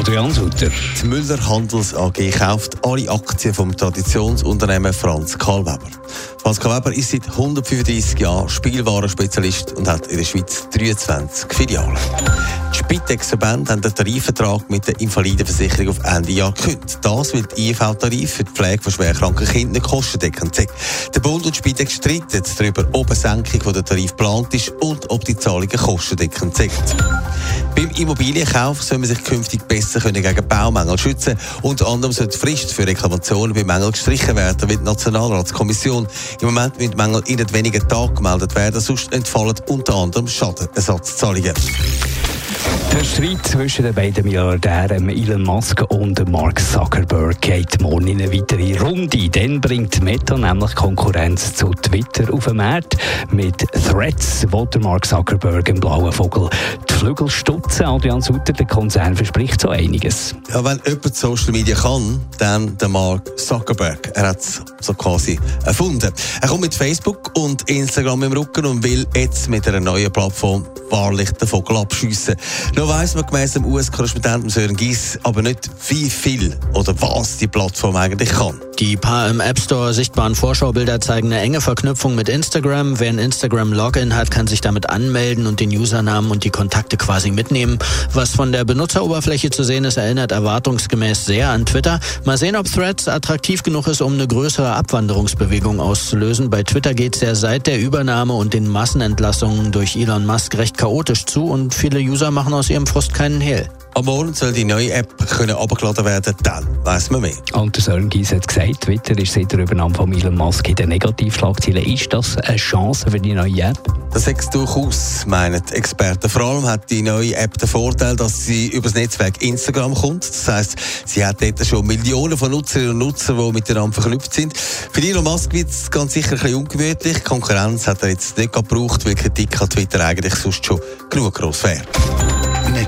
Adrian Sutter. Die Müller Handels AG kauft alle Aktien vom Traditionsunternehmen Franz Karl Weber. Franz Karl Weber ist seit 135 Jahren Spielwarenspezialist und hat in der Schweiz 23 Filialen. Die Spitex-Verbände haben den Tarifvertrag mit der Invalidenversicherung auf Ende Jahr gekündigt. Das, weil die IV-Tarif für die Pflege von schwerkranken Kindern kostendeckend sind. Der Bund und die Spitex streiten darüber, ob eine Senkung der Tarif geplant ist und ob die Zahlungen kostendeckend sind. Beim Immobilienkauf soll man sich künftig besser können gegen Baumängel schützen. Unter anderem soll die Frist für Reklamationen bei Mängeln gestrichen werden, wie die Nationalratskommission. Im Moment müssen Mängel in wenigen Tagen gemeldet werden, sonst entfallen unter anderem Schadenersatzzahlungen. Der Streit zwischen den beiden Milliardären Elon Musk und Mark Zuckerberg geht morgen in eine weitere Runde. Dann bringt Meta nämlich Konkurrenz zu Twitter auf den Markt. Mit Threads wo der Mark Zuckerberg im blauen Vogel die Flügel stutzen. Adrian Sutter, der Konzern verspricht so einiges. Ja, wenn jemand Social Media kann, dann der Mark Zuckerberg. Er hat es so quasi erfunden. Er kommt mit Facebook und Instagram im Rücken und will jetzt mit einer neuen Plattform wahrlich den abschiessen. Noch weiss man gemäss dem US-Korrespondenten Sören Gies aber nicht, wie viel oder was die Plattform eigentlich kann. Die paar im App Store sichtbaren Vorschaubilder zeigen eine enge Verknüpfung mit Instagram. Wer ein Instagram-Login hat, kann sich damit anmelden und den Usernamen und die Kontakte quasi mitnehmen. Was von der Benutzeroberfläche zu sehen ist, erinnert erwartungsgemäß sehr an Twitter. Mal sehen, ob Threads attraktiv genug ist, um eine größere Abwanderungsbewegung auszulösen. Bei Twitter geht es ja seit der Übernahme und den Massenentlassungen durch Elon Musk recht chaotisch zu und viele User machen aus ihrem Frust keinen Hehl. Am Morgen soll die neue App können abgeladen werden, dann weiss man mehr. Und der Sören Gies hat gesagt, Twitter ist seit der Übernahme von Elon Musk in den Negativschlagzeilen. Ist das eine Chance für die neue App? Das ist durchaus, meinen Experten. Vor allem hat die neue App den Vorteil, dass sie über das Netzwerk Instagram kommt. Das heisst, sie hat dort schon Millionen von Nutzerinnen und Nutzern, die miteinander verknüpft sind. Für Elon Musk wird es ganz sicher ein bisschen ungemütlich. Konkurrenz hat er jetzt nicht gebraucht, weil Kritik an Twitter eigentlich sonst schon genug gross wäre.